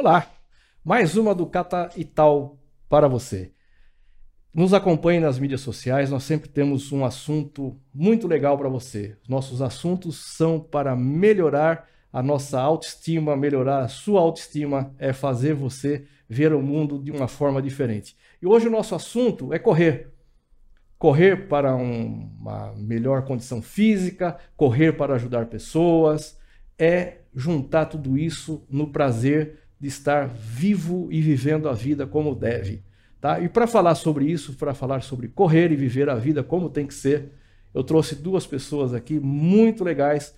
Olá! Mais uma do Cata e Tal para você. Nos acompanhe nas mídias sociais, nós sempre temos um assunto muito legal para você. Nossos assuntos são para melhorar a nossa autoestima, melhorar a sua autoestima, é fazer você ver o mundo de uma forma diferente. E hoje o nosso assunto é correr. Correr para um, uma melhor condição física, correr para ajudar pessoas, é juntar tudo isso no prazer de estar vivo e vivendo a vida como deve. Tá? E para falar sobre isso, para falar sobre correr e viver a vida como tem que ser, eu trouxe duas pessoas aqui muito legais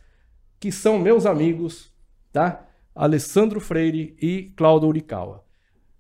que são meus amigos, tá? Alessandro Freire e Cláudio Urikawa.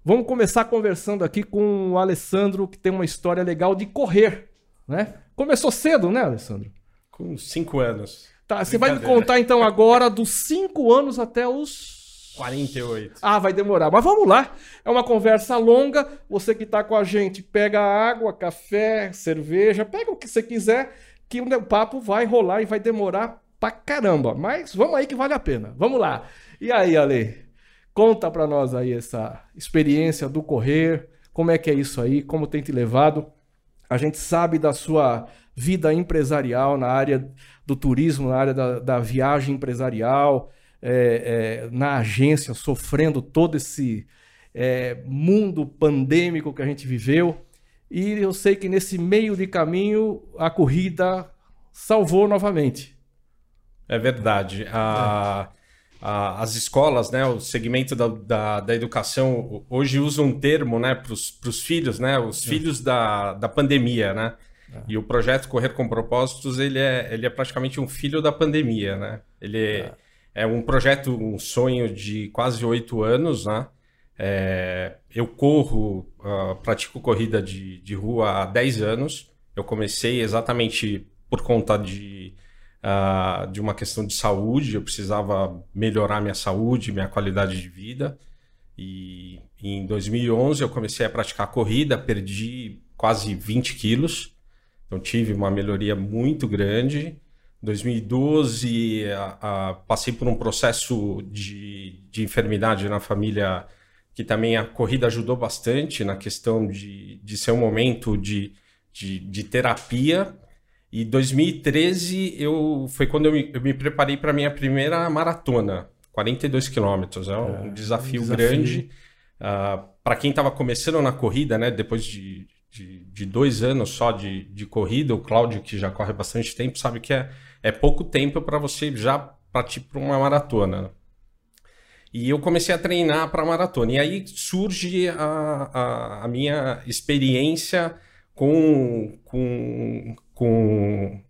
Vamos começar conversando aqui com o Alessandro, que tem uma história legal de correr, né? Começou cedo, né, Alessandro? Com cinco anos. Tá, você vai me contar então agora dos cinco anos até os 48. Ah, vai demorar. Mas vamos lá. É uma conversa longa. Você que está com a gente, pega água, café, cerveja, pega o que você quiser, que o papo vai rolar e vai demorar pra caramba. Mas vamos aí que vale a pena. Vamos lá. E aí, Ale? Conta pra nós aí essa experiência do correr. Como é que é isso aí? Como tem te levado? A gente sabe da sua vida empresarial na área do turismo, na área da, da viagem empresarial é, é, na agência, sofrendo todo esse é, mundo pandêmico que a gente viveu. E eu sei que nesse meio de caminho a corrida salvou novamente. É verdade. A, a, as escolas, né, o segmento da, da, da, educação, hoje usa um termo né, para os filhos, né, os é. filhos da, da pandemia. Né? É. E o projeto Correr com Propósitos ele é, ele é praticamente um filho da pandemia. Né? Ele é é um projeto, um sonho de quase oito anos, né? É, eu corro, uh, pratico corrida de, de rua há 10 anos. Eu comecei exatamente por conta de, uh, de uma questão de saúde. Eu precisava melhorar minha saúde, minha qualidade de vida. E em 2011 eu comecei a praticar corrida, perdi quase 20 quilos. Então tive uma melhoria muito grande. 2012, a, a, passei por um processo de, de enfermidade na família que também a corrida ajudou bastante na questão de, de ser um momento de, de, de terapia. E 2013 eu, foi quando eu me, eu me preparei para a minha primeira maratona, 42 quilômetros. É um, é, desafio, um desafio, grande. Uh, ah, para quem estava começando na corrida, né, depois de, de, de, dois anos só de, de corrida, o Cláudio, que já corre bastante tempo, sabe que é é pouco tempo para você já partir para uma maratona. E eu comecei a treinar para maratona. E aí surge a, a, a, minha experiência com. com, com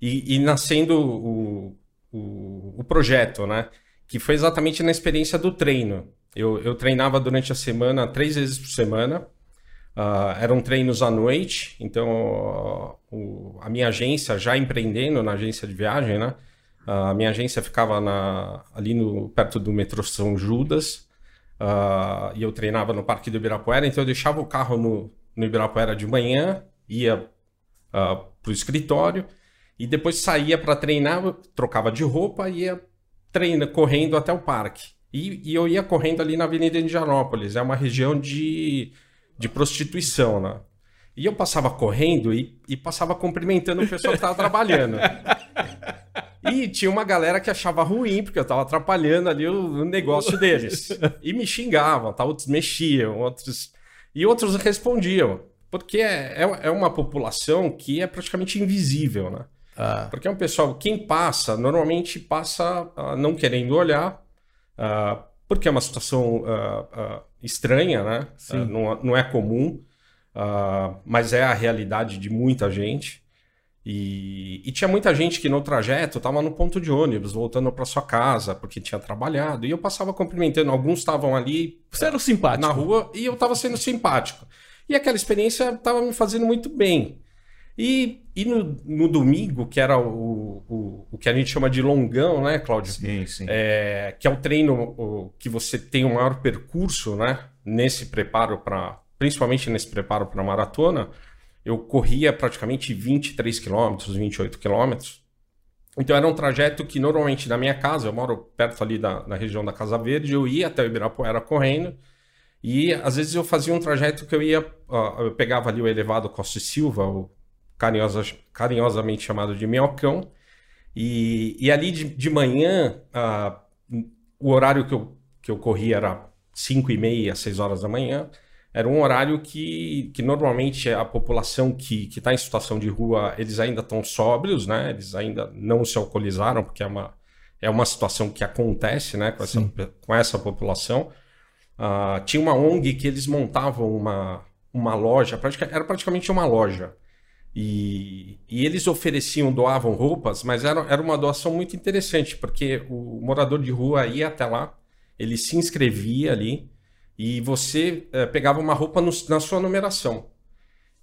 e, e nascendo o, o, o, projeto, né? Que foi exatamente na experiência do treino. Eu, eu treinava durante a semana, três vezes por semana. Uh, eram treinos à noite, então uh, o, a minha agência, já empreendendo na agência de viagem, né? Uh, a minha agência ficava na, ali no, perto do metrô São Judas e eu treinava no Parque do Ibirapuera, então eu deixava o carro no, no Ibirapuera de manhã, ia para o escritório e depois saía para treinar, trocava de roupa e ia treina, correndo até o parque. E, e eu ia correndo ali na Avenida Indianópolis, é uma região de de prostituição, né? E eu passava correndo e, e passava cumprimentando o pessoal que estava trabalhando. E tinha uma galera que achava ruim, porque eu estava atrapalhando ali o, o, negócio deles. E me xingavam, tá? outros mexiam, outros. E outros respondiam. Porque é, é, é uma população que é praticamente invisível, né? Ah. Porque é um pessoal, quem passa, normalmente passa uh, não querendo olhar, uh, porque é uma situação uh, estranha, né? Uh, não, não, é comum, uh, mas é a realidade de muita gente. E, e tinha muita gente que no trajeto estava no ponto de ônibus, voltando para sua casa, porque tinha trabalhado. E eu passava cumprimentando. Alguns estavam ali. Você era simpático. Na rua, e eu estava sendo simpático. E aquela experiência estava me fazendo muito bem. E, e no, no, domingo, que era o, o, o, que a gente chama de longão, né, Cláudio? Sim, sim. É, que é o treino o, que você tem um maior percurso, né? Nesse preparo para. Principalmente nesse preparo para maratona, eu corria praticamente 23 quilômetros, 28 quilômetros. Então era um trajeto que normalmente na minha casa, eu moro perto ali da, na região da Casa Verde, eu ia até o Ibirapuera correndo. E às vezes eu fazia um trajeto que eu ia, uh, eu pegava ali o elevado Costa e Silva, o carinhosa, carinhosamente chamado de Minhocão, e, e ali de, de manhã, o horário que eu, que eu corria era 5 e meia, 6 horas da manhã, era um horário que, que normalmente a população que está em situação de rua, eles ainda estão sóbrios, né? Eles ainda não se alcoolizaram, porque é uma, é uma situação que acontece né? com, essa, com essa população. Uh, tinha uma ONG que eles montavam uma, uma loja, era praticamente uma loja. E, e, eles ofereciam, doavam roupas, mas era, era uma doação muito interessante, porque o morador de rua ia até lá, ele se inscrevia ali, e você é, pegava uma roupa no, na sua numeração.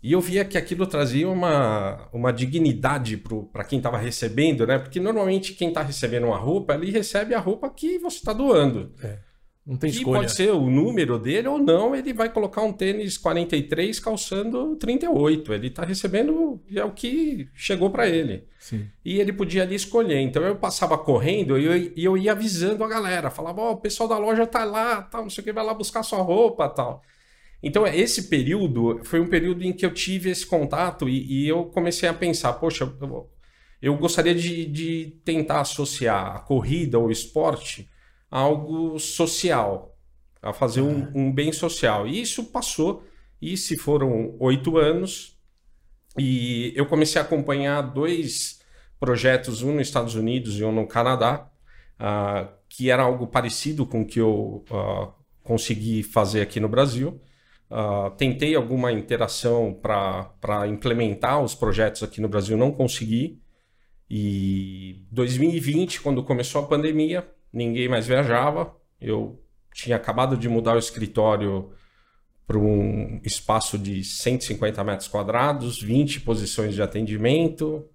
E eu via que aquilo trazia uma, uma dignidade para quem estava recebendo, né? Porque normalmente quem está recebendo uma roupa, ele recebe a roupa que você está doando. É. Não tem que escolha. pode ser o número dele ou não, ele vai colocar um tênis 43 calçando 38. Ele está recebendo é o que chegou para ele. Sim. E ele podia ali escolher. Então eu passava correndo e eu, eu, ia avisando a galera. Falava, ó, oh, o pessoal da loja tá lá, tal, não sei o que, vai lá buscar sua roupa tal. Então esse período foi um período em que eu tive esse contato e, e eu comecei a pensar, poxa, eu, eu gostaria de, de tentar associar a corrida ou esporte algo social, a fazer um, um bem social. E isso passou, e se foram oito anos, e eu comecei a acompanhar dois projetos, um nos Estados Unidos e um no Canadá, uh, que era algo parecido com o que eu uh, consegui fazer aqui no Brasil. Uh, tentei alguma interação para implementar os projetos aqui no Brasil, não consegui. E 2020, quando começou a pandemia, ninguém mais viajava. Eu tinha acabado de mudar o escritório para um espaço de 150 metros quadrados, 20 posições de atendimento,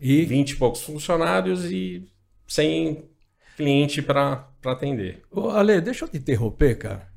e 20 e poucos funcionários e sem cliente para atender. Ô, Ale, deixa eu te interromper, cara.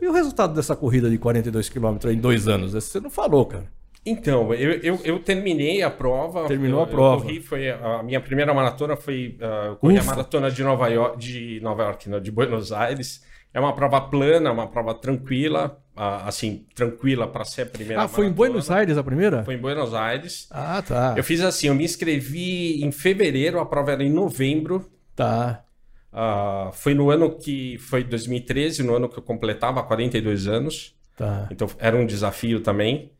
E o resultado dessa corrida de 42 quilômetros em dois anos? Você não falou, cara. Então, eu, eu, eu, terminei a prova. Terminou eu, a prova. corri, foi a minha primeira maratona foi uh, corri a maratona de Nova York, de Nova York, não, de Buenos Aires. É uma prova plana, uma prova tranquila, uh, assim, tranquila para ser a primeira. Ah, foi maratona. em Buenos Aires a primeira? Foi em Buenos Aires. Ah, tá. Eu fiz assim, eu me inscrevi em fevereiro, a prova era em novembro. Tá. Uh, foi no ano que foi 2013, no ano que eu completava 42 anos. Tá. Então era um desafio também.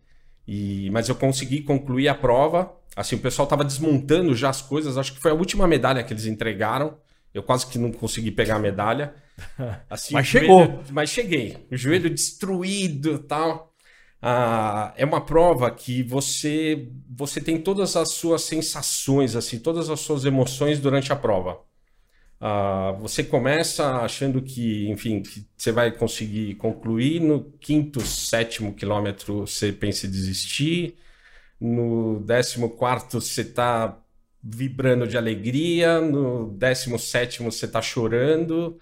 E, mas eu consegui concluir a prova. Assim, o pessoal estava desmontando já as coisas. Acho que foi a última medalha que eles entregaram. Eu quase que não consegui pegar a medalha. Assim, mas chegou. Joelho, mas cheguei. O joelho destruído tal. Ah, é uma prova que você você tem todas as suas sensações, assim, todas as suas emoções durante a prova. Uh, você começa achando que, enfim, que você vai conseguir concluir. No quinto, sétimo quilômetro, você pensa em desistir. No décimo quarto, você está vibrando de alegria. No décimo sétimo, você está chorando.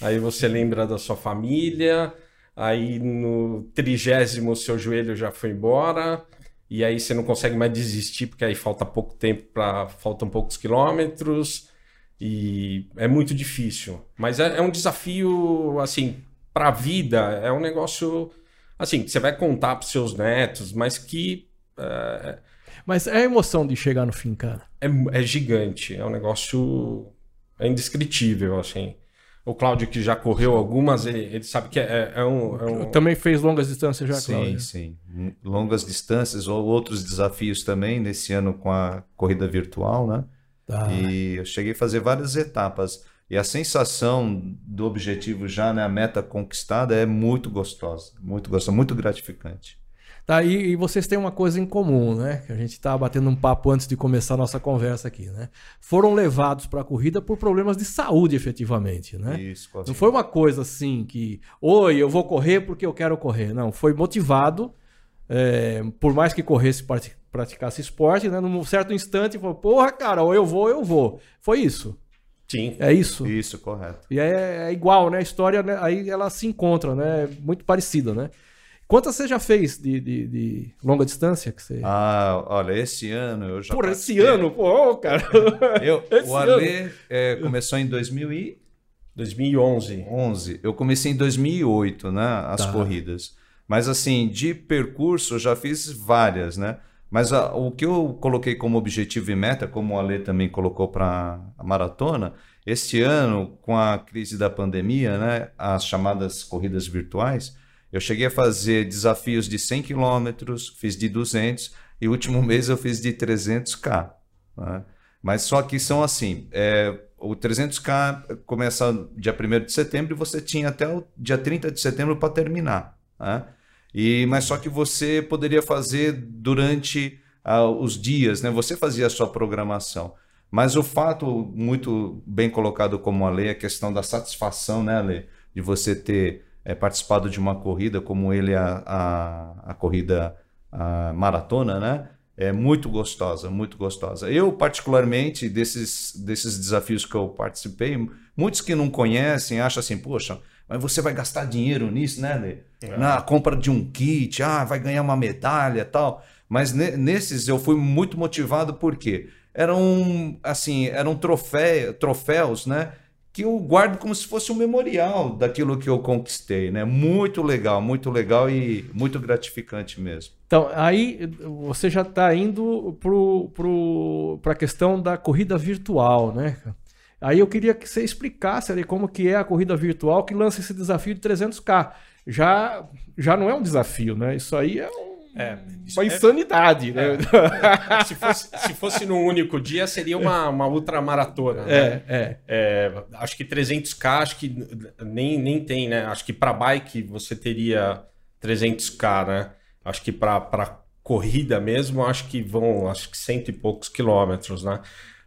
Aí você lembra da sua família. Aí no trigésimo, seu joelho já foi embora. E aí você não consegue mais desistir, porque aí falta pouco tempo para. faltam poucos quilômetros. E é muito difícil. Mas é, é um desafio, assim, para a vida. É um negócio, assim, que você vai contar para seus netos, mas que. É... Mas é a emoção de chegar no fim, cara. É, é gigante. É um negócio. É indescritível, assim. O Cláudio, que já correu algumas, ele, ele sabe que é, é, um, é, um, Também fez longas distâncias já, sim, Cláudio? Sim, sim. Longas distâncias ou outros desafios também, nesse ano com a corrida virtual, né? Tá. E eu cheguei a fazer várias etapas. E a sensação do objetivo já, né, a meta conquistada, é muito gostosa. Muito gostosa, muito gratificante. Tá, e, e, vocês têm uma coisa em comum, né? Que a gente estava batendo um papo antes de começar a nossa conversa aqui, né? Foram levados para a corrida por problemas de saúde, efetivamente, né? Isso, Não foi uma coisa assim que, oi, eu vou correr porque eu quero correr. Não, foi motivado, é, por mais que corresse praticasse esporte, né? Num certo instante, falou, porra, cara, ou eu vou, ou eu vou. Foi isso. Sim. É isso? Isso, correto. E é, é igual, né? A história, né? aí ela se encontra, né? Muito parecida, né? Quantas você já fez de, de, de longa distância? Que você... Ah, olha, esse ano eu já. Por esse ano, pô, cara. Eu, o Alê é, começou em 2000 e... 2011. 11. Eu comecei em 2008, né? As tá. corridas. Mas assim, de percurso eu já fiz várias, né? Mas a, o que eu coloquei como objetivo e meta, como o Ale também colocou para a maratona, este ano, com a crise da pandemia, né, as chamadas corridas virtuais, eu cheguei a fazer desafios de 100 quilômetros, fiz de 200 e último mês eu fiz de 300k. Né? Mas só que são assim, é, o 300k começa dia 1 de setembro e você tinha até o dia 30 de setembro para terminar. Né? E, mas só que você poderia fazer durante uh, os dias, né? você fazia a sua programação. Mas o fato muito bem colocado como a lei, a questão da satisfação, né, Ale? De você ter é, participado de uma corrida como ele, a, a, a corrida a maratona, né? É muito gostosa, muito gostosa. Eu, particularmente, desses, desses desafios que eu participei, muitos que não conhecem acham assim, poxa, mas você vai gastar dinheiro nisso, né, Lê? É. Na compra de um kit, ah, vai ganhar uma medalha tal. Mas nesses eu fui muito motivado porque eram, assim, eram troféu, troféus, né? que eu guardo como se fosse um memorial daquilo que eu conquistei, né? Muito legal, muito legal e muito gratificante mesmo. Então, aí você já está indo para pro, pro, a questão da corrida virtual, né? Aí eu queria que você explicasse ali como que é a corrida virtual que lança esse desafio de 300k. Já, já não é um desafio, né? Isso aí é um é, uma é insanidade, né? É. se, fosse, se fosse num único dia, seria uma, uma ultramaratona. Né? É, é. é. Acho que 300k, acho que nem, nem tem, né? Acho que para bike você teria 300k, né? Acho que para corrida mesmo, acho que vão, acho que cento e poucos quilômetros, né?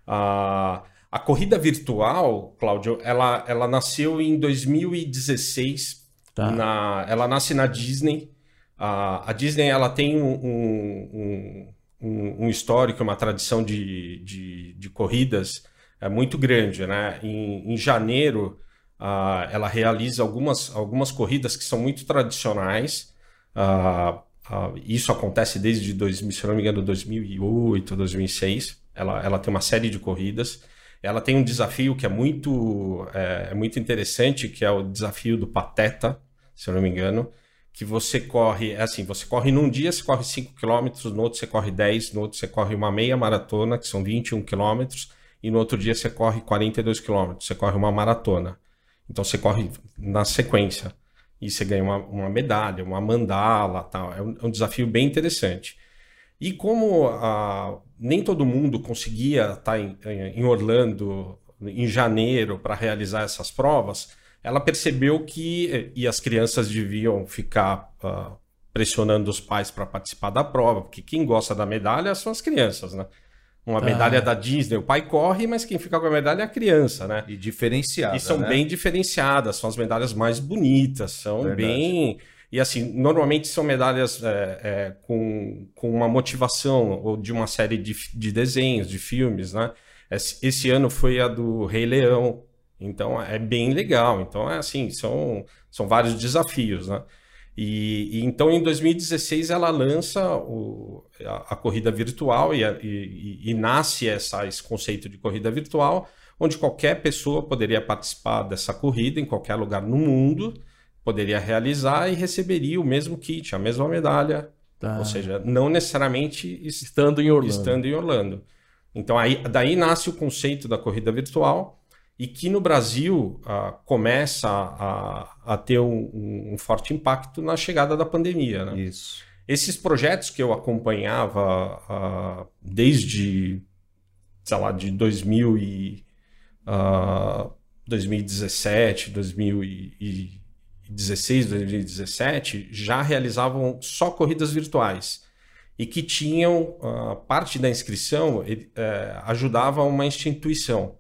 A, a corrida virtual, Cláudio, ela, ela nasceu em 2016. Tá. Na, ela nasce na Disney. A, a Disney ela tem um, um, um, um, histórico, uma tradição de, de, de corridas é, muito grande. Né? Em, em janeiro, uh, ela realiza algumas, algumas corridas que são muito tradicionais. Uh, uh, isso acontece desde, dois, se não me engano, 2008, 2006. Ela, ela tem uma série de corridas. Ela tem um desafio que é muito, é, é muito interessante, que é o desafio do Pateta, se eu não me engano que você corre, é assim, você corre num dia, você corre 5 km, no outro você corre 10, no outro você corre uma meia maratona, que são 21 km, e no outro dia você corre 42 km, você corre uma maratona. Então você corre na sequência e você ganha uma, uma medalha, uma mandala, tal. É um, é um desafio bem interessante. E como ah, nem todo mundo conseguia estar tá em, em Orlando em janeiro para realizar essas provas, ela percebeu que e as crianças deviam ficar uh, pressionando os pais para participar da prova, porque quem gosta da medalha são as crianças, né? Uma medalha ah. da Disney, o pai corre, mas quem fica com a medalha é a criança, né? E diferenciada. E são né? bem diferenciadas, são as medalhas mais bonitas, são Verdade. bem. E assim, normalmente são medalhas é, é, com, com uma motivação, ou de uma série de, de desenhos, de filmes, né? Esse, ano foi a do Rei Leão, então é bem legal. Então é assim, são, são vários desafios, né? E, e então em 2016 ela lança o, a, a, corrida virtual e, e, e, nasce essa, esse conceito de corrida virtual, onde qualquer pessoa poderia participar dessa corrida em qualquer lugar no mundo, poderia realizar e receberia o mesmo kit, a mesma medalha. Tá. Ou seja, não necessariamente estando em Orlando. Estando em Orlando. Então aí, daí nasce o conceito da corrida virtual e que no Brasil uh, começa a, a ter um, um, forte impacto na chegada da pandemia. Né? Isso. Esses projetos que eu acompanhava uh, desde, sei lá, de 2000 e, uh, 2017, 2016, 2017, já realizavam só corridas virtuais e que tinham uh, parte da inscrição ele, uh, ajudava uma instituição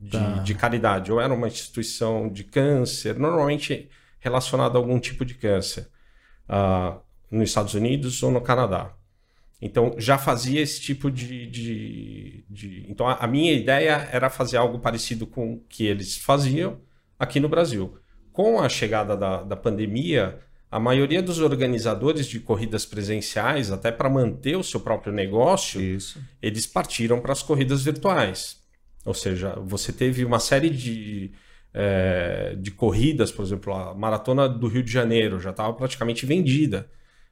de, tá. de caridade, ou era uma instituição de câncer, normalmente relacionada a algum tipo de câncer, uh, nos Estados Unidos ou no Canadá. Então já fazia esse tipo de. de, de... Então a, a, minha ideia era fazer algo parecido com o que eles faziam aqui no Brasil. Com a chegada da, da pandemia, a maioria dos organizadores de corridas presenciais, até para manter o seu próprio negócio, Isso. eles partiram para as corridas virtuais. Ou seja, você teve uma série de, é, de corridas, por exemplo, a maratona do Rio de Janeiro já estava praticamente vendida.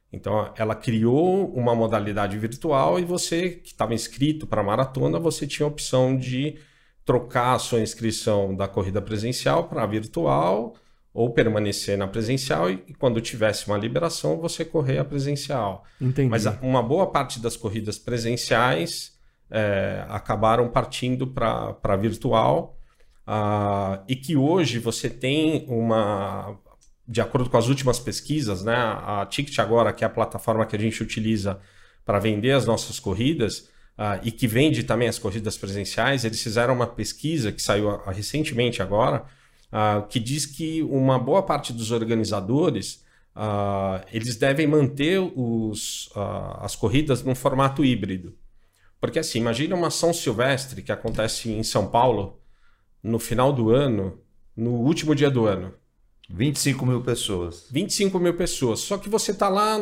Então, ela criou uma modalidade virtual e você que estava inscrito para a maratona, você tinha a opção de trocar a sua inscrição da corrida presencial para a virtual ou permanecer na presencial e, quando tivesse uma liberação você correr a presencial. Entendi. Mas uma boa parte das corridas presenciais é, acabaram partindo para a virtual uh, e que hoje você tem uma, de acordo com as últimas pesquisas, né, a Ticket agora, que é a plataforma que a gente utiliza para vender as nossas corridas, Uh, e que vende também as corridas presenciais, eles fizeram uma pesquisa que saiu uh, recentemente agora, uh, que diz que uma boa parte dos organizadores uh, eles devem manter os, uh, as corridas num formato híbrido. Porque assim, imagina uma São Silvestre que acontece em São Paulo no final do ano, no último dia do ano. 25 mil pessoas. 25 mil pessoas. Só que você está lá,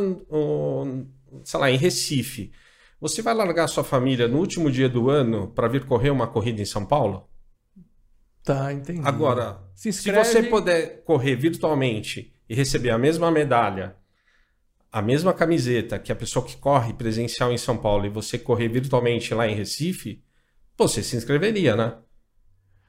sei lá, em Recife. Você vai largar sua família no último dia do ano para vir correr uma corrida em São Paulo? Tá, entendi. Agora, se, inscreve... se você puder correr virtualmente e receber a mesma medalha, a mesma camiseta que a pessoa que corre presencial em São Paulo e você correr virtualmente lá em Recife, você se inscreveria, né?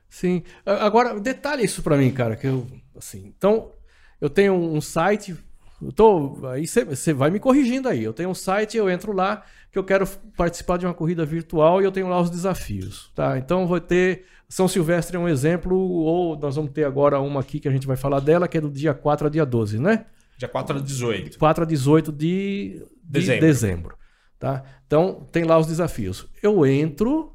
Sim. Agora, detalhe isso para mim, cara, que eu assim, então eu tenho um site, eu tô aí você vai me corrigindo aí. Eu tenho um site, eu entro lá que eu quero participar de uma corrida virtual e eu tenho lá os desafios, tá? Então vou ter São Silvestre é um exemplo, ou nós vamos ter agora uma aqui que a gente vai falar dela, que é do dia 4 a dia 12, né? Dia 4 a 18. 4 a 18 de, de dezembro. dezembro tá? Então tem lá os desafios. Eu entro,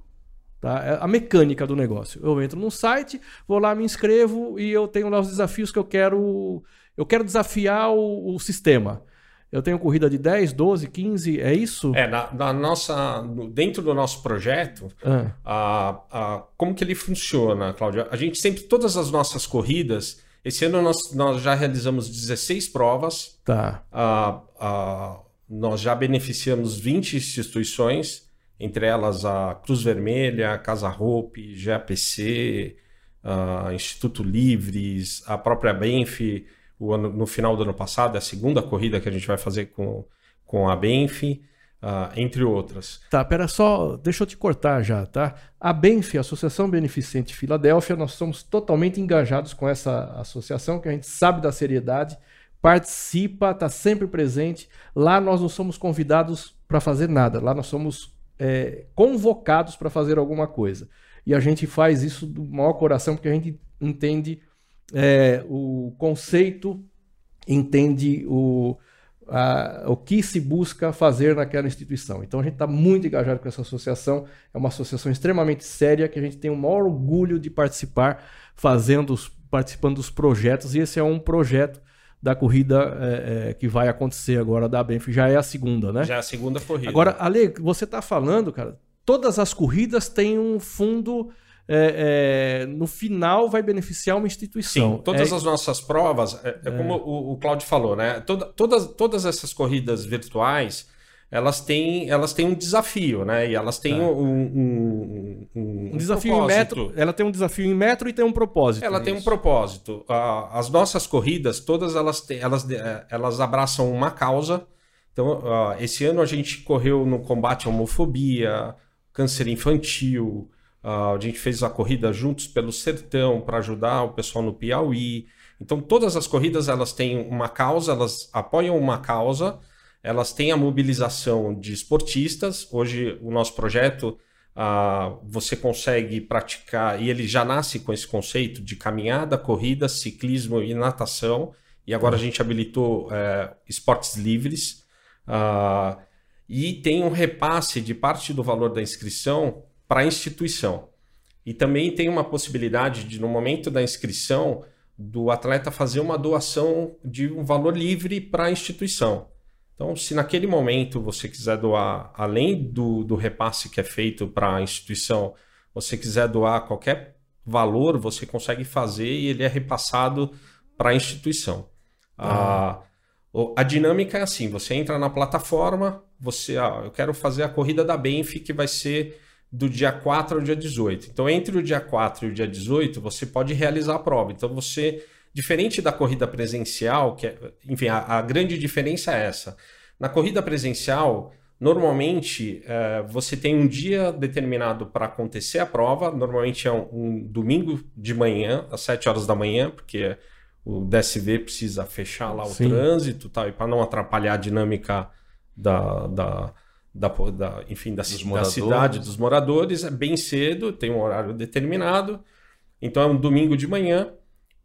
tá? É a mecânica do negócio. Eu entro no site, vou lá, me inscrevo e eu tenho lá os desafios que eu quero. Eu quero desafiar o, o sistema. Eu tenho corrida de 10, 12, 15, é isso? É, na, na nossa, dentro do nosso projeto, ah. a, a, como que ele funciona, Cláudia? A gente sempre, todas as nossas corridas, esse ano nós, nós já realizamos 16 provas. Tá. A, a, nós já beneficiamos 20 instituições, entre elas a Cruz Vermelha, a Casa Hope, GAPC, a Instituto Livres, a própria Benf, o ano, no final do ano passado, é a segunda corrida que a gente vai fazer com, com a Benf, uh, entre outras. Tá, pera só, deixa eu te cortar já, tá? A Benf, Associação Beneficente Filadélfia, nós somos totalmente engajados com essa associação, que a gente sabe da seriedade, participa, está sempre presente. Lá nós não somos convidados para fazer nada, lá nós somos é, convocados para fazer alguma coisa. E a gente faz isso do maior coração, porque a gente entende é, o conceito, entende o, a, o que se busca fazer naquela instituição. Então a gente está muito engajado com essa associação, é uma associação extremamente séria que a gente tem o maior orgulho de participar, fazendo, participando dos projetos, e esse é um projeto da corrida é, é, que vai acontecer agora da Benf, já é a segunda, né? Já é a segunda corrida. Agora, Ale, você está falando, cara, todas as corridas têm um fundo é, é, no final vai beneficiar uma instituição. Sim, todas é... as nossas provas, é, é como o, o Claudio falou, né? Toda, todas, todas essas corridas virtuais, elas têm, elas têm um desafio, né? E elas têm é. um, um, um, um desafio propósito. em metro. Ela tem um desafio em metro e tem um propósito. Ela tem um propósito. As nossas corridas, todas elas, têm, elas, elas abraçam uma causa. Então, esse ano a gente correu no combate à homofobia, câncer infantil, Uh, a gente fez a corrida juntos pelo sertão para ajudar o pessoal no Piauí. Então todas as corridas elas têm uma causa, elas apoiam uma causa, elas têm a mobilização de esportistas. Hoje o nosso projeto uh, você consegue praticar e ele já nasce com esse conceito de caminhada, corrida, ciclismo e natação. E agora a gente habilitou uh, esportes livres. Uh, e tem um repasse de parte do valor da inscrição para a instituição. E também tem uma possibilidade de, no momento da inscrição, do atleta fazer uma doação de um valor livre para a instituição. Então, se naquele momento você quiser doar, além do, do repasse que é feito para a instituição, você quiser doar qualquer valor, você consegue fazer e ele é repassado para a instituição. Ah. Ah, A dinâmica é assim: você entra na plataforma, você, ah, eu quero fazer a corrida da Benf, que vai ser do dia 4 ao dia 18. Então, entre o dia 4 e o dia 18, você pode realizar a prova. Então, você, diferente da corrida presencial, que é, enfim, a, a grande diferença é essa. Na corrida presencial, normalmente é, você tem um dia determinado para acontecer a prova, normalmente é um, um, domingo de manhã, às 7 horas da manhã, porque o DSV precisa fechar lá o Sim. trânsito tal, e para não atrapalhar a dinâmica da, da da, da, enfim, da, da cidade, dos moradores, é bem cedo, tem um horário determinado. Então é um domingo de manhã.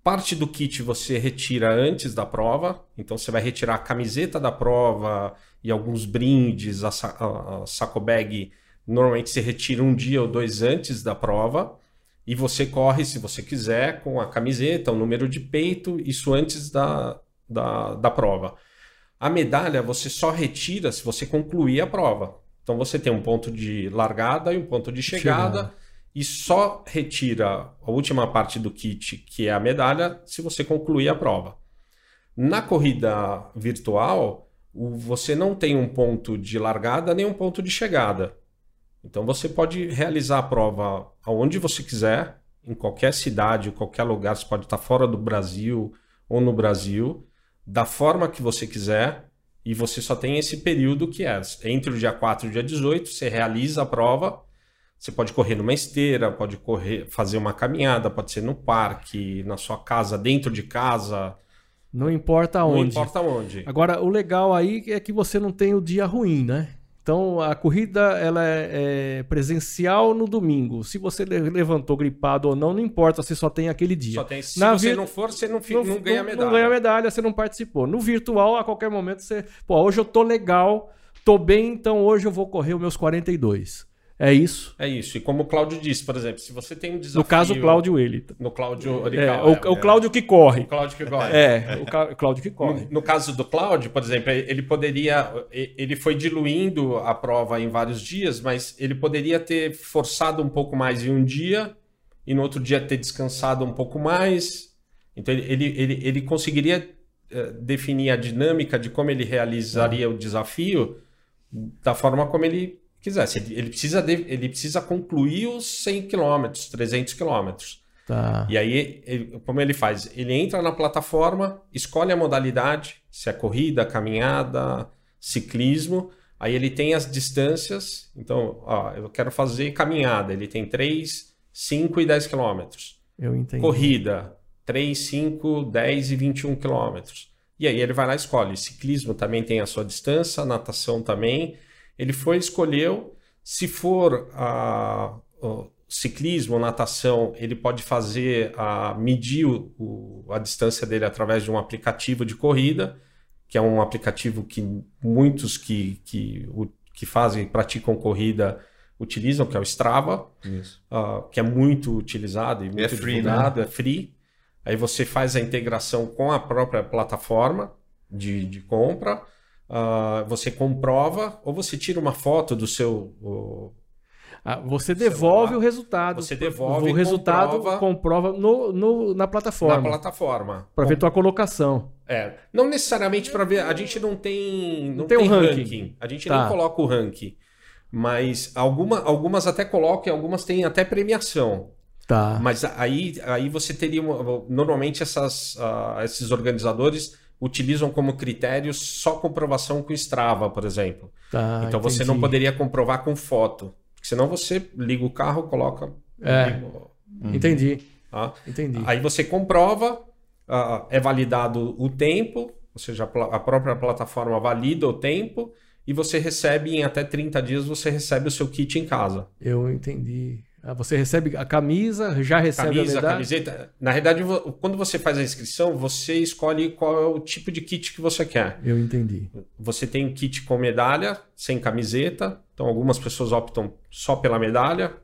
Parte do kit você retira antes da prova. Então você vai retirar a camiseta da prova e alguns brindes, a, a, a saco bag. Normalmente você retira um dia ou dois antes da prova. E você corre, se você quiser, com a camiseta, o número de peito, isso antes da, da, da prova. A medalha você só retira se você concluir a prova. Então você tem um ponto de largada e um ponto de chegada, e só retira a última parte do kit, que é a medalha, se você concluir a prova. Na corrida virtual, você não tem um ponto de largada nem um ponto de chegada. Então você pode realizar a prova aonde você quiser, em qualquer cidade, qualquer lugar, você pode estar fora do Brasil ou no Brasil da forma que você quiser e você só tem esse período que é entre o dia 4 e o dia 18, você realiza a prova. Você pode correr numa esteira, pode correr, fazer uma caminhada, pode ser no parque, na sua casa, dentro de casa. Não importa onde. Não importa onde. Agora, o legal aí é que você não tem o dia ruim, né? Então a corrida ela é, é, presencial no domingo. Se você levantou gripado ou não, não importa, você só tem aquele dia. Só tem, se Na você não for, você não, não, não ganha medalha. Não ganha medalha, você não participou. No virtual, a qualquer momento, você. Pô, hoje eu tô legal, tô bem, então hoje eu vou correr os meus 42. É isso? É isso. E como o Cláudio disse, por exemplo, se você tem um desafio... No caso, o Cláudio ele. No Cláudio... É, é, o, é, o Cláudio que corre. O Cláudio que corre. É, o Cláudio que corre. No, no, caso do Cláudio, por exemplo, ele poderia... Ele foi diluindo a prova em vários dias, mas ele poderia ter forçado um pouco mais em um dia e no outro dia ter descansado um pouco mais. Então, ele, ele, ele, conseguiria uh, definir a dinâmica de como ele realizaria o desafio da forma como ele quisesse. Ele, ele, precisa, de, ele precisa concluir os 100 km, 300 km. Tá. E aí, ele, como ele faz? Ele entra na plataforma, escolhe a modalidade, se é corrida, caminhada, ciclismo. Aí ele tem as distâncias. Então, ó, eu quero fazer caminhada. Ele tem 3, 5 e 10 quilômetros. Eu entendi. Corrida, 3, 5, 10 e 21 quilômetros. E aí ele vai lá e escolhe. Ciclismo também tem a sua distância, natação também. Ele foi escolheu, se for a, a ciclismo, natação, ele pode fazer a medir o, a distância dele através de um aplicativo de corrida, que é um aplicativo que muitos que, que, o, que fazem, praticam corrida utilizam, que é o Strava, uh, que é muito utilizado e muito é free, divulgado, né? é free. Aí você faz a integração com a própria plataforma de, de compra uh, você comprova ou você tira uma foto do seu. O, ah, você devolve celular, o resultado. Você devolve o resultado comprova, comprova no, no, na plataforma. Na plataforma. Para ver tua colocação. É. Não necessariamente para ver. A gente não tem. Não, não tem, tem um ranking. ranking. A gente tá. não coloca o ranking. Mas alguma, algumas até colocam, algumas têm até premiação. Tá. Mas aí, aí você teria. Normalmente essas, uh, esses organizadores utilizam como critério só comprovação com Strava, por exemplo. Tá, então entendi. você não poderia comprovar com foto. Senão você liga o carro, coloca. É. Uhum. Entendi. Tá? Entendi. Aí você comprova, uh, é validado o tempo, ou seja, a própria plataforma valida o tempo e você recebe em até 30 dias você recebe o seu kit em casa. Eu entendi. Ah, você recebe a camisa, já recebe camisa, a medalha? camiseta. Na realidade, quando você faz a inscrição, você escolhe qual é o tipo de kit que você quer. Eu entendi. Você tem um kit com medalha, sem camiseta. Então, algumas pessoas optam só pela medalha.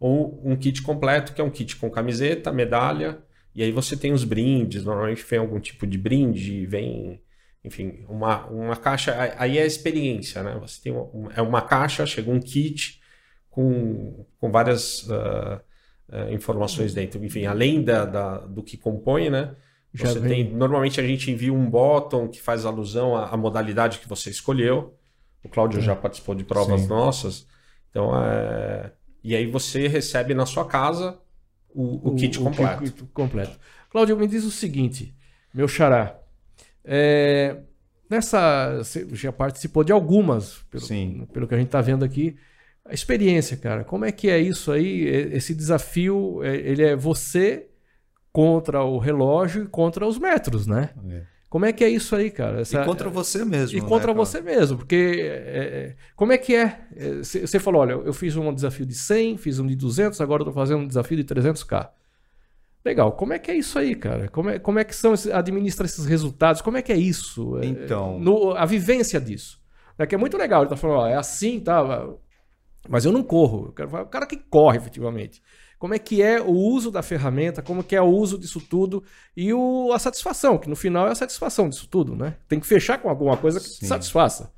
Ou um kit completo, que é um kit com camiseta, medalha. E aí você tem os brindes. Normalmente vem algum tipo de brinde, vem enfim, uma, uma caixa. Aí é a experiência, né? Você tem uma, é uma caixa, chega um kit com, com várias uh, uh, informações dentro. Enfim, além da, da, do que compõe, né? Já você vem... tem, normalmente a gente envia um bottom que faz alusão à, à modalidade que você escolheu. O Cláudio é. já participou de provas Sim. nossas. Então, é... e aí você recebe na sua casa o, o, o kit completo. O kit completo. Cláudio, me diz o seguinte, meu xará. É... Nessa, você já participou de algumas, pelo, Sim. pelo que a gente está vendo aqui. A experiência, cara, como é que é isso aí? Esse desafio, é, ele é você contra o relógio e contra os metros, né? É. Como é que é isso aí, cara? Essa, e contra você mesmo. E contra né, você mesmo, porque é, é como é que é? Você falou, olha, eu fiz um desafio de 100, fiz um de 200, agora eu tô fazendo um desafio de 300k. Legal, como é que é isso aí, cara? Como é, como é que são, administra esses resultados? Como é que é isso? Então... No, a vivência disso. É que é muito legal, ele tá falando, ó, é assim, tá? Mas eu não corro. Eu quero falar, o cara que corre, efetivamente. Como é que é o uso da ferramenta, como que é o uso disso tudo e o, a satisfação, que no final é a satisfação disso tudo, né? Tem que fechar com alguma coisa que Sim. satisfaça.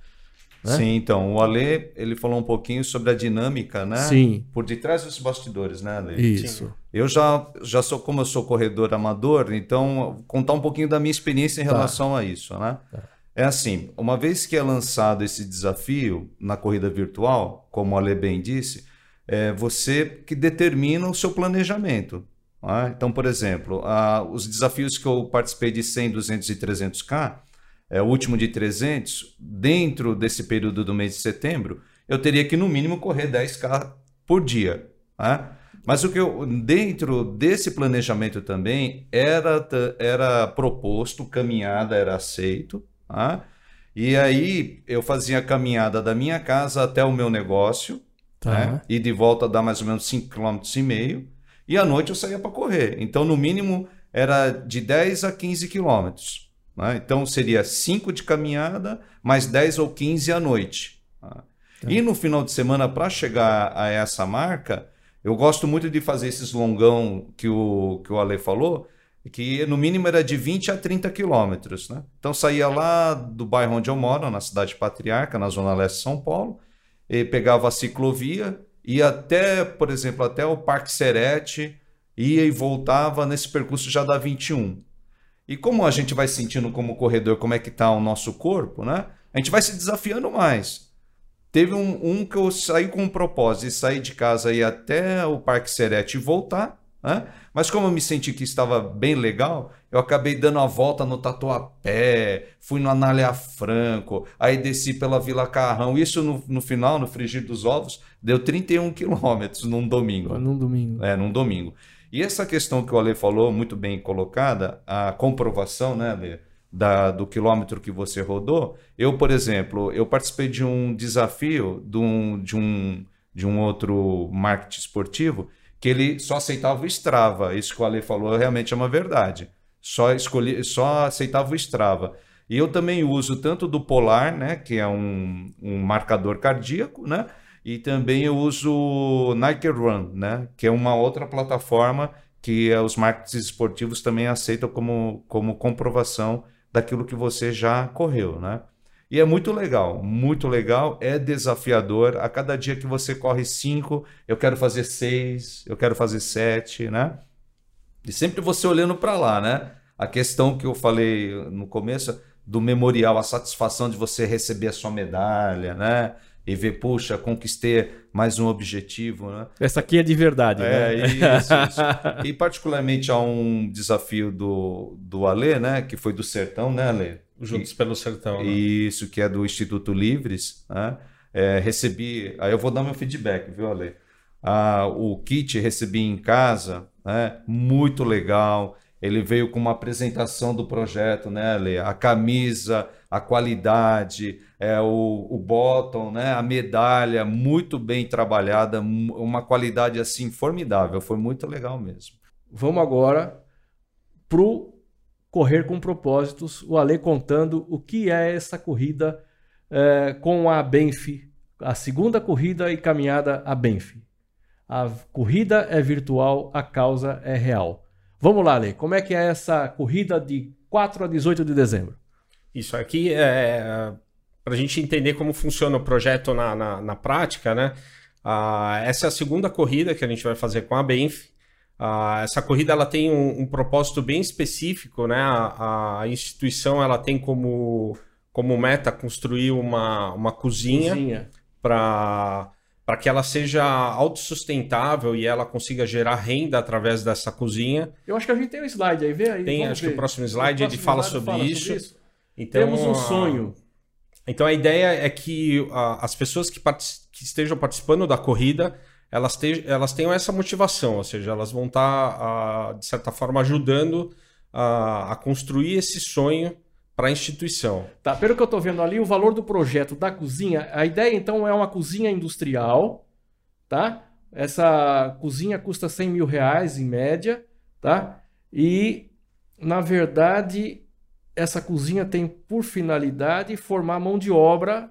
Né? Sim, então, o Ale, ele falou um pouquinho sobre a dinâmica, né? Sim. Por detrás dos bastidores, né, Ale? Isso. Sim. Eu já, já sou, como eu sou corredor amador, então, contar um pouquinho da minha experiência em tá. relação a isso, né? Tá. É assim, uma vez que é lançado esse desafio na corrida virtual, como o Ale bem disse, é você que determina o seu planejamento. Né? Então, por exemplo, a, os desafios que eu participei de 100, 200 e 300K, é, o último de 300, dentro desse período do mês de setembro, eu teria que no mínimo correr 10K por dia. Né? Mas o que eu, dentro desse planejamento também era, era proposto, caminhada era aceito, Tá? E aí eu fazia a caminhada da minha casa até o meu negócio, tá. né? e de volta dá mais ou menos 5,5 km. E à noite eu saía para correr. Então, no mínimo, era de 10 a 15 quilômetros. Né? Então, seria 5 de caminhada, mais 10 ou 15 à noite. Tá? Tá. E no final de semana, para chegar a essa marca, eu gosto muito de fazer esses longão que o, que o Ale falou, que no mínimo era de 20 a 30 quilômetros. Né? Então saía lá do bairro onde eu moro, na cidade Patriarca, na zona leste de São Paulo, e pegava a ciclovia, ia até, por exemplo, até o Parque Serete, ia e voltava nesse percurso já da 21. E como a gente vai sentindo como corredor como é que está o nosso corpo, né? A gente vai se desafiando mais. Teve um, um que eu saí com um propósito de sair de casa e até o Parque Serete e voltar. Né? Mas como eu me senti que estava bem legal, eu acabei dando a volta no Tatuapé, fui no Anália Franco, aí desci pela Vila Carrão. Isso no, no final, no frigir dos ovos, deu 31 quilômetros num domingo. Num domingo. É, num domingo. E essa questão que o Ale falou, muito bem colocada, a comprovação, né, Ale, da, do quilômetro que você rodou. Eu, por exemplo, eu participei de um desafio de um, de um, de um outro marketing esportivo que ele só aceitava o Strava. Isso que o Ale falou realmente é uma verdade. Só escolhi, só aceitava o Strava. E eu também uso tanto do Polar, né, que é um, um marcador cardíaco, né, e também eu uso o Nike Run, né, que é uma outra plataforma que é, os marketing esportivos também aceitam como, como comprovação daquilo que você já correu, né? E é muito legal, muito legal, é desafiador. A cada dia que você corre cinco, eu quero fazer seis, eu quero fazer sete, né? E sempre você olhando para lá, né? A questão que eu falei no começo do memorial, a satisfação de você receber a sua medalha, né? E ver, puxa, conquistei mais um objetivo, né? Essa aqui é de verdade, é, né? Isso, isso. E particularmente há um desafio do, do Ale, né? Que foi do Sertão, né, Ale? Juntos pelo Sertão. Né? Isso, que é do Instituto Livres. Né? É, recebi. Aí eu vou dar meu feedback, viu, Ale? Ah, o kit recebi em casa, né? muito legal. Ele veio com uma apresentação do projeto, né, Ale? A camisa, a qualidade, é, o, o bottom, né? a medalha, muito bem trabalhada, uma qualidade assim formidável. Foi muito legal mesmo. Vamos agora pro Correr com Propósitos, o Ale contando o que é essa corrida é, com a Benf, a segunda corrida e caminhada a Benf. A corrida é virtual, a causa é real. Vamos lá, Ale, como é que é essa corrida de 4 a 18 de dezembro? Isso aqui é para a gente entender como funciona o projeto na, na, na prática, né? Ah, essa é a segunda corrida que a gente vai fazer com a Benf. Uh, essa corrida ela tem um, um, propósito bem específico, né? A, a, instituição ela tem como, como meta construir uma, uma cozinha, cozinha. para para que ela seja autossustentável e ela consiga gerar renda através dessa cozinha. Eu acho que a gente tem um slide aí, vê aí. Tem, acho ver. que o próximo slide o próximo ele fala, slide sobre, fala isso. sobre, isso. Então, Temos um sonho. Então a ideia é que uh, as pessoas que, que, estejam participando da corrida elas, te elas tenham essa motivação, ou seja, elas vão estar, tá, de certa forma, ajudando a construir esse sonho para a instituição. Tá, pelo que eu estou vendo ali, o valor do projeto da cozinha, a ideia então é uma cozinha industrial, tá? Essa cozinha custa 100 mil reais em média, tá? E, na verdade, essa cozinha tem por finalidade formar mão de obra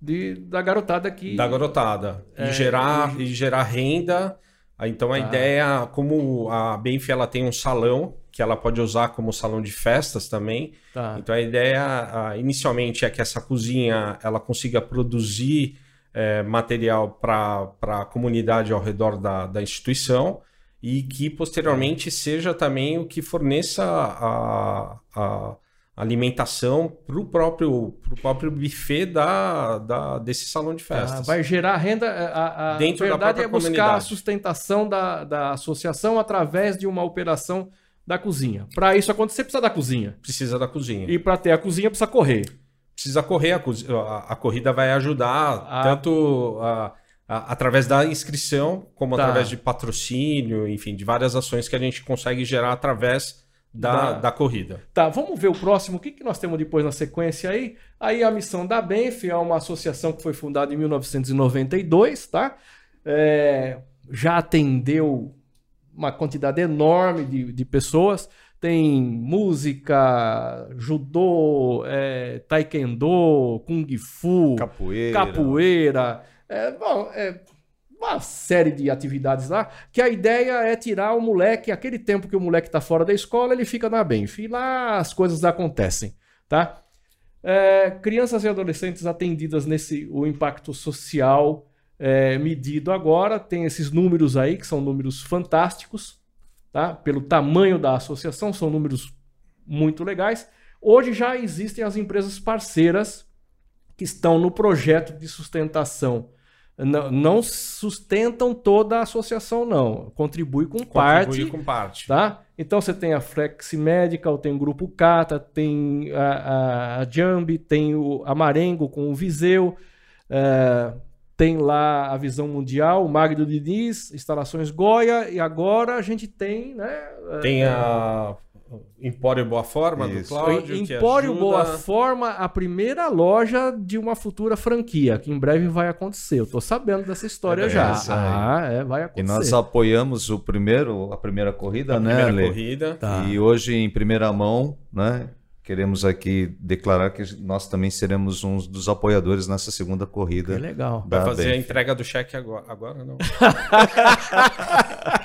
de, da garotada aqui. Da garotada. E, é, gerar, e... e gerar renda. Então a tá. ideia, como a Benf ela tem um salão que ela pode usar como salão de festas também. Tá. Então a ideia inicialmente é que essa cozinha ela consiga produzir é, material para a comunidade ao redor da, da instituição e que posteriormente seja também o que forneça a, a alimentação para o próprio, pro próprio buffet da, da, desse salão de festas. Ah, vai gerar renda. A, a Dentro verdade da é buscar comunidade. a sustentação da, da associação através de uma operação da cozinha. Para isso acontecer, precisa da cozinha. Precisa da cozinha. E para ter a cozinha, precisa correr. Precisa correr, a, a, a corrida vai ajudar a... tanto a, através da inscrição, como tá. através de patrocínio, enfim, de várias ações que a gente consegue gerar através da, da, da, corrida. Tá, vamos ver o próximo. O que, que nós temos depois na sequência aí? Aí a missão da Benf é uma associação que foi fundada em 1992, tá? É, já atendeu uma quantidade enorme de, de pessoas. Tem música, judô, é, taekwondo, kung fu, capoeira, capoeira é, bom, é, uma série de atividades lá, que a ideia é tirar o moleque, aquele tempo que o moleque está fora da escola, ele fica na Benf. E lá as coisas acontecem, tá? É, crianças e adolescentes atendidas nesse o impacto social é, medido agora. Tem esses números aí, que são números fantásticos, tá? pelo tamanho da associação, são números muito legais. Hoje já existem as empresas parceiras que estão no projeto de sustentação. Não, não sustentam toda a associação, não. Contribui com Contribui parte. com parte. Tá? Então você tem a Flex Medical, tem o Grupo Cata, tem a, a, a Jambi, tem o, a Marengo com o Viseu. É, tem lá a visão mundial, o Magno Diniz, instalações Goya, e agora a gente tem, né? Tem a Empório Boa Forma Isso. do Cláudio. Empório ajuda... Boa Forma, a primeira loja de uma futura franquia, que em breve vai acontecer. Eu tô sabendo dessa história é já. Ah, é, vai acontecer. E nós apoiamos o primeiro, a primeira corrida, a né? Primeira corrida. Tá. E hoje, em primeira mão, né? Queremos aqui declarar que nós também seremos um dos apoiadores nessa segunda corrida. Que legal. Vai fazer Benf. a entrega do cheque agora, agora não?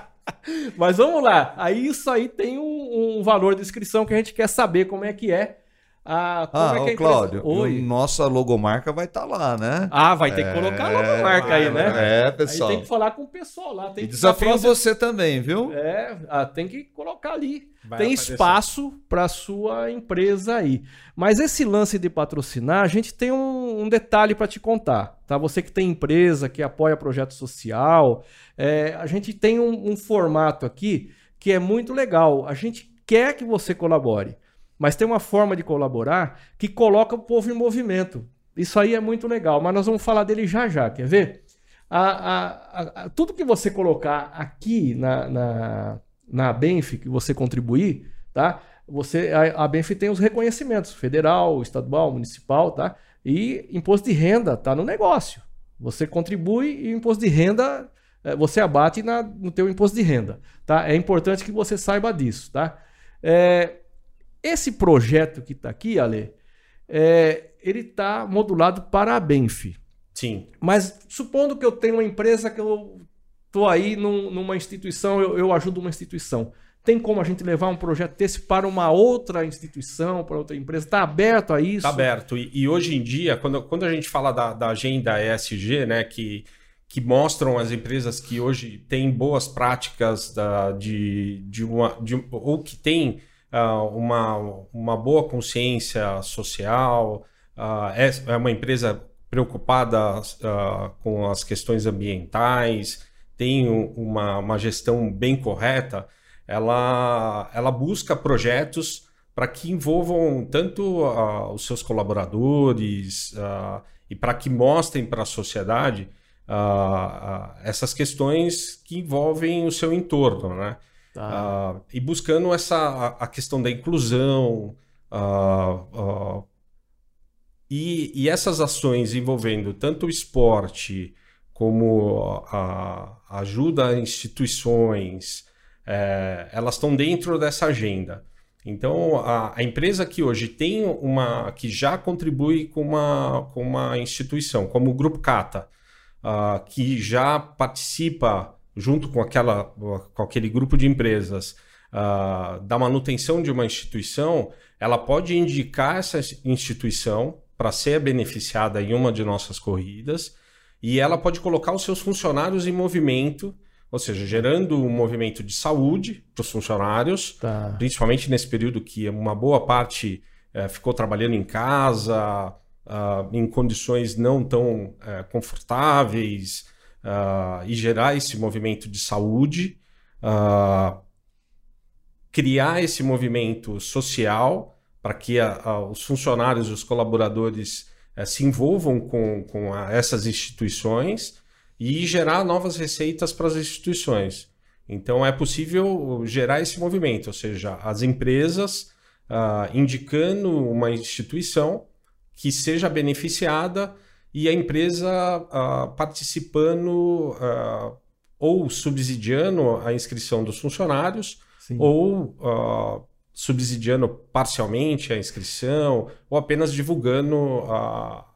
Mas vamos lá. Aí isso aí tem um, um, valor de inscrição que a gente quer saber como é que é. Ah, ah é que Cláudio, Oi. nossa logomarca vai estar tá lá, né? Ah, vai ter que colocar a logomarca é, aí, né? É, pessoal. Aí tem que falar com o pessoal lá. Tem e desafio próxima... você também, viu? É, ah, tem que colocar ali. Vai tem aparecer. espaço para sua empresa aí. Mas esse lance de patrocinar, a gente tem um, um detalhe para te contar, tá? Você que tem empresa, que apoia projeto social, é, a gente tem um, um formato aqui que é muito legal. A gente quer que você colabore. Mas tem uma forma de colaborar que coloca o povo em movimento. Isso aí é muito legal, mas nós vamos falar dele já já, quer ver? A, a, a, tudo que você colocar aqui na, na, na Benf, que você contribuir, tá? Você, a, a Benf tem os reconhecimentos, federal, estadual, municipal, tá? E imposto de renda tá no negócio. Você contribui e o imposto de renda é, você abate na, no teu imposto de renda, tá? É importante que você saiba disso, tá? É, esse projeto que está aqui, Ale, é, ele está modulado para a Benf. Sim. Mas supondo que eu tenho uma empresa que eu estou aí num, numa instituição, eu, eu ajudo uma instituição. Tem como a gente levar um projeto desse para uma outra instituição, para outra empresa? Está aberto a isso? Está aberto. E, e, hoje em dia, quando, quando a gente fala da, da agenda ESG, né, que, que mostram as empresas que hoje têm boas práticas da, de, de uma, de, ou que têm uma, uma boa consciência social, uh, é, é, uma empresa preocupada uh, com as questões ambientais, tem uma, uma gestão bem correta, ela, ela busca projetos para que envolvam tanto os seus colaboradores e para que mostrem para a sociedade uh, uh, essas questões que envolvem o seu entorno, né? Tá. Uh, e buscando essa a, a, questão da inclusão e, e, essas ações envolvendo tanto o esporte como a, a ajuda a instituições, é, elas estão dentro dessa agenda. Então, a, a, empresa que hoje tem uma, que já contribui com uma, com uma instituição, como o Grupo Cata, uh, que já participa junto com, aquela, com aquele grupo de empresas uh, da manutenção de uma instituição, ela pode indicar essa instituição para ser beneficiada em uma de nossas corridas e ela pode colocar os seus funcionários em movimento, ou seja, gerando um movimento de saúde para os funcionários, tá. principalmente nesse período que uma boa parte eh, ficou trabalhando em casa, uh, em condições não tão uh, confortáveis uh, e gerar esse movimento de saúde, ah, criar esse movimento social para que os funcionários os colaboradores eh, se envolvam com, com essas instituições e gerar novas receitas para as instituições. Então é possível gerar esse movimento, ou seja, as empresas uh, indicando uma instituição que seja beneficiada e a empresa uh, participando uh, ou subsidiando a inscrição dos funcionários Sim. ou uh, subsidiando parcialmente a inscrição ou apenas divulgando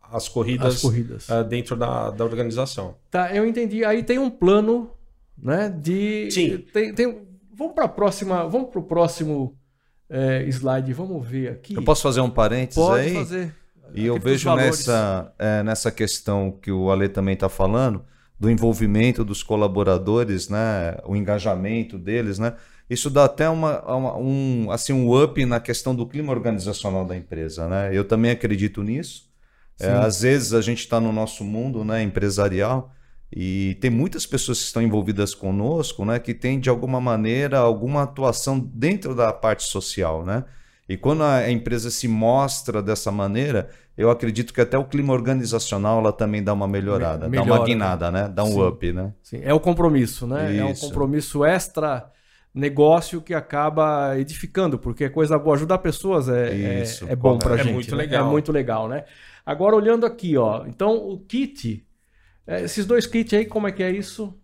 as corridas, as corridas. dentro da, da organização. Tá, eu entendi. Aí tem um plano né, de. Sim. Tem, tem... Vamos para a próxima. Vamos para o próximo é, slide. Vamos ver aqui. Eu posso fazer um parênteses Pode aí? Pode fazer. E eu vejo nessa, é, nessa questão que o Ale também está falando, do envolvimento dos colaboradores, né, o engajamento deles, né, isso dá até uma, uma, um, assim, um up na questão do clima organizacional da empresa. Né? Eu também acredito nisso. É, às vezes a gente está no nosso mundo né, empresarial e tem muitas pessoas que estão envolvidas conosco né, que têm, de alguma maneira, alguma atuação dentro da parte social. Né? E quando a empresa se mostra dessa maneira, eu acredito que até o clima organizacional ela também dá uma melhorada, Melhora, dá uma guinada, né? Dá um Sim. up, né? Sim, é o compromisso, né? Isso. É um compromisso extra negócio que acaba edificando, porque é coisa boa, ajudar pessoas é, é Isso, é, é bom para a é gente. Muito né? legal. É muito legal, né? Agora olhando aqui, ó, então o kit, é, esses dois kits aí, como é que é isso?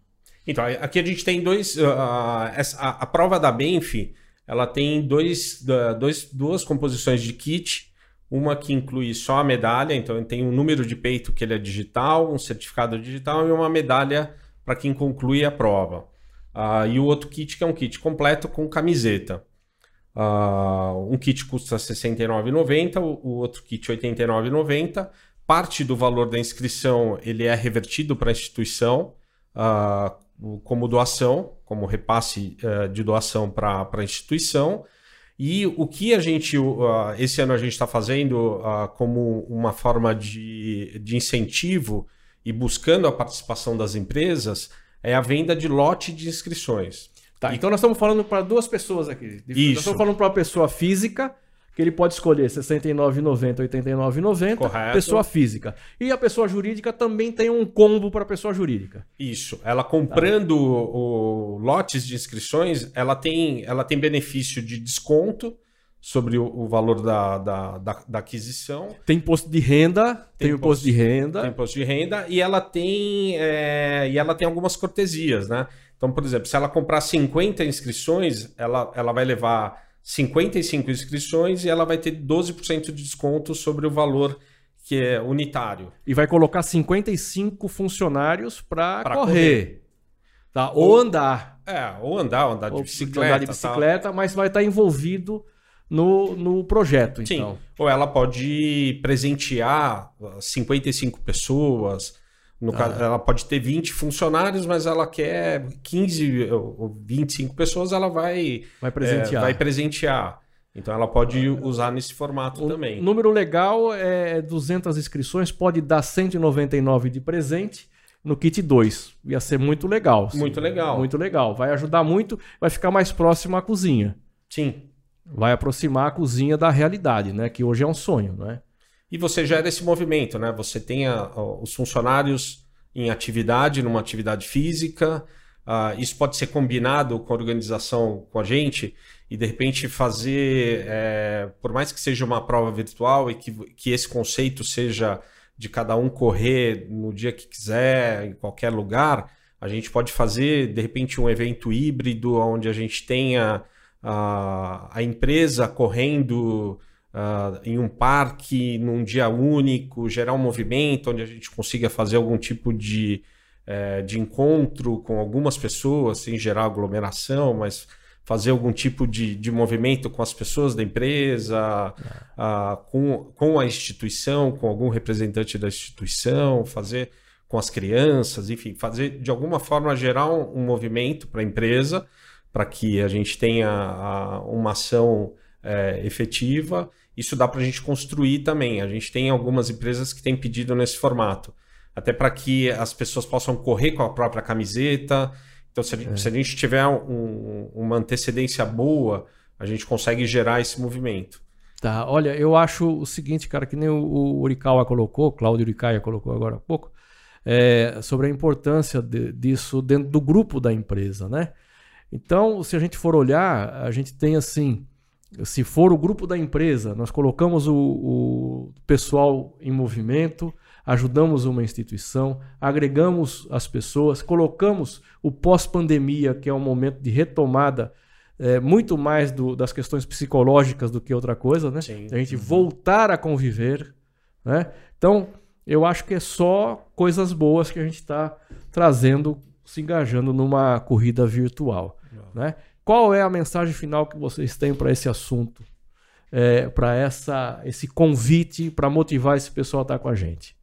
Então aqui a gente tem dois, uh, a, a prova da Benf ela tem dois, dois, duas composições de kit. Uma que inclui só a medalha, então tem um número de peito que ele é digital, um certificado digital e uma medalha para quem conclui a prova. Uh, e o outro kit que é um kit completo com camiseta. Uh, um kit custa R$ 69,90, o, outro kit R$ 89,90. Parte do valor da inscrição ele é revertido para a instituição. Uh, como doação, como repasse uh, de doação para a instituição. E o que a gente, uh, esse ano a gente está fazendo uh, como uma forma de, de incentivo e buscando a participação das empresas é a venda de lote de inscrições. Tá, e... então nós estamos falando para duas pessoas aqui. Isso. Nós estamos falando para uma pessoa física que ele pode escolher R$ 69,90, R$ 89,90, pessoa física. E a pessoa jurídica também tem um combo para pessoa jurídica. Isso. Ela comprando tá. o, o, lotes de inscrições, ela tem, ela tem benefício de desconto sobre o, o valor da, da, da, da, aquisição. Tem imposto de renda, tem, tem imposto de renda. Tem imposto de renda e ela tem, é, e ela tem algumas cortesias, né? Então, por exemplo, se ela comprar 50 inscrições, ela, ela vai levar 55 inscrições e ela vai ter 12% de desconto sobre o valor que é unitário. E vai colocar 55 funcionários para correr. correr. Tá? Ou, ou, andar. É, ou andar, ou andar de ou bicicleta. Andar de bicicleta, tal. mas vai estar envolvido no, no projeto. Então. Sim. Ou ela pode presentear 55 pessoas No ah. caso, ela pode ter 20 funcionários, mas ela quer 15 ou 25 pessoas, ela vai, vai presentear. É, vai presentear. Então ela pode usar nesse formato o também. número legal é 200 inscrições, pode dar 199 de presente no kit 2. Ia ser muito legal. Muito legal. Muito legal. Vai ajudar muito, vai ficar mais próximo à cozinha. Sim. Vai aproximar a cozinha da realidade, né? Que hoje é um sonho, né? E você gera esse movimento, né? Você tem a, os funcionários em atividade, numa atividade física. Uh, isso pode ser combinado com a organização, com a gente, e de repente fazer, é, por mais que seja uma prova virtual e que, que esse conceito seja de cada um correr no dia que quiser, em qualquer lugar, a gente pode fazer de repente um evento híbrido onde a gente tenha a, a empresa correndo uh, em um parque num dia único, gerar um movimento onde a gente consiga fazer algum tipo de, uh, de encontro com algumas pessoas, sem gerar aglomeração, mas fazer algum tipo de, de movimento com as pessoas da empresa, uh, com, com a instituição, com algum representante da instituição, fazer com as crianças, enfim, fazer de alguma forma gerar um, um movimento para a empresa, para que a gente tenha a, uma ação é, efetiva. Isso dá para a gente construir também. A gente tem algumas empresas que têm pedido nesse formato, até para que as pessoas possam correr com a própria camiseta então, se a gente, é. se a gente tiver um, uma antecedência boa, a gente consegue gerar esse movimento. Tá, olha, eu acho o seguinte, cara, que nem o, o Urikawa colocou, Cláudio Urikawa colocou agora há pouco, é, sobre a importância de, disso dentro do grupo da empresa, né? Então, se a gente for olhar, a gente tem assim, se for o grupo da empresa, nós colocamos o, o pessoal em movimento, ajudamos uma instituição, agregamos as pessoas, colocamos o pós-pandemia, que é um momento de retomada é, muito mais do, das questões psicológicas do que outra coisa, né? Sim. A gente uhum. voltar a conviver, né? Então, eu acho que é só coisas boas que a gente está trazendo, se engajando numa corrida virtual, né? Qual é a mensagem final que vocês têm para esse assunto? É, para essa esse convite para motivar esse pessoal a estar tá com a gente.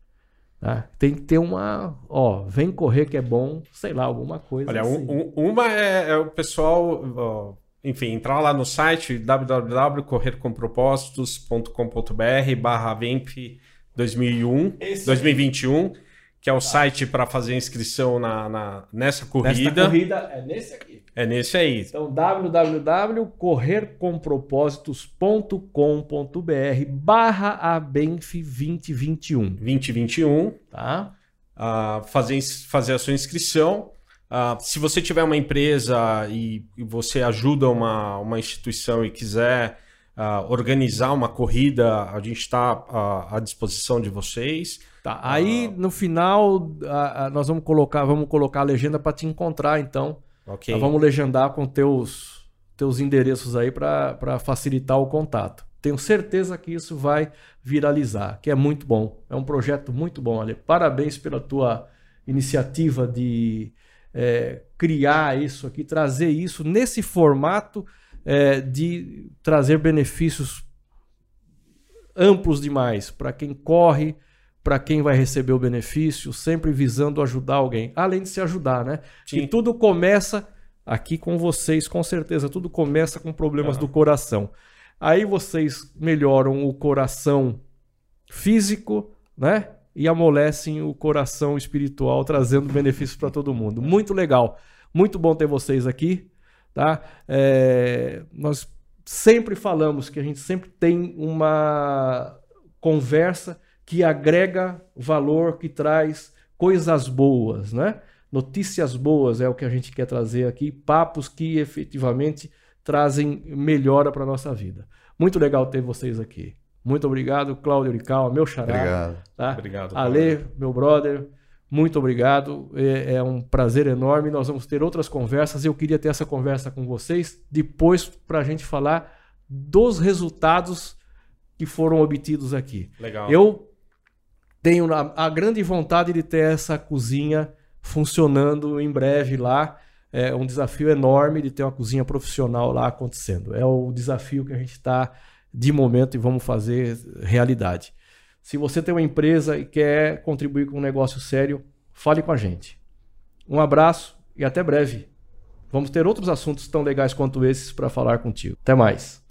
Tá? Tem que ter uma. Ó, vem correr que é bom, sei lá, alguma coisa. Olha, assim. um, uma é, é, o pessoal, ó, enfim, entrar lá no site www.corrercompropósitos.com.br barra VEMP 2001, 2021 que é o tá. site para fazer inscrição na, na, nessa corrida. Corrida é nesse aqui. É nesse aí. Então, www.corrercompropósitos.com.br barra Abenf 2021. 2021. Tá. Uh, fazer, fazer a sua inscrição. Uh, se você tiver uma empresa e, e, você ajuda uma, uma instituição e quiser uh, organizar uma corrida, a gente está à disposição de vocês. Tá. Aí no final nós vamos colocar, vamos colocar a legenda para te encontrar, então. Ok. Nós vamos legendar com teus teus endereços aí para facilitar o contato. Tenho certeza que isso vai viralizar, que é muito bom. É um projeto muito bom, Ale. Parabéns pela tua iniciativa de é, criar isso aqui, trazer isso nesse formato é, de trazer benefícios amplos demais para quem corre, para quem vai receber o benefício, sempre visando ajudar alguém, além de se ajudar, né? Sim. E tudo começa aqui com vocês, com certeza, tudo começa com problemas ah. do coração. Aí vocês melhoram o coração físico, né? E amolecem o coração espiritual, trazendo benefícios para todo mundo. Muito legal. Muito bom ter vocês aqui, tá? É... nós sempre falamos que a gente sempre tem uma conversa que agrega valor, que traz coisas boas, né? Notícias boas é o que a gente quer trazer aqui, papos que efetivamente trazem melhora para nossa vida. Muito legal ter vocês aqui. Muito obrigado, Cláudio Rical, meu xará. Obrigado. Tá? Obrigado. Ale, meu brother, muito obrigado. É, é, um prazer enorme. Nós vamos ter outras conversas. Eu queria ter essa conversa com vocês depois para a gente falar dos resultados que foram obtidos aqui. Legal. Eu tenho a, a grande vontade de ter essa cozinha funcionando em breve lá. É um desafio enorme de ter uma cozinha profissional lá acontecendo. É o desafio que a gente está de momento e vamos fazer realidade. Se você tem uma empresa e quer contribuir com um negócio sério, fale com a gente. Um abraço e até breve. Vamos ter outros assuntos tão legais quanto esses para falar contigo. Até mais.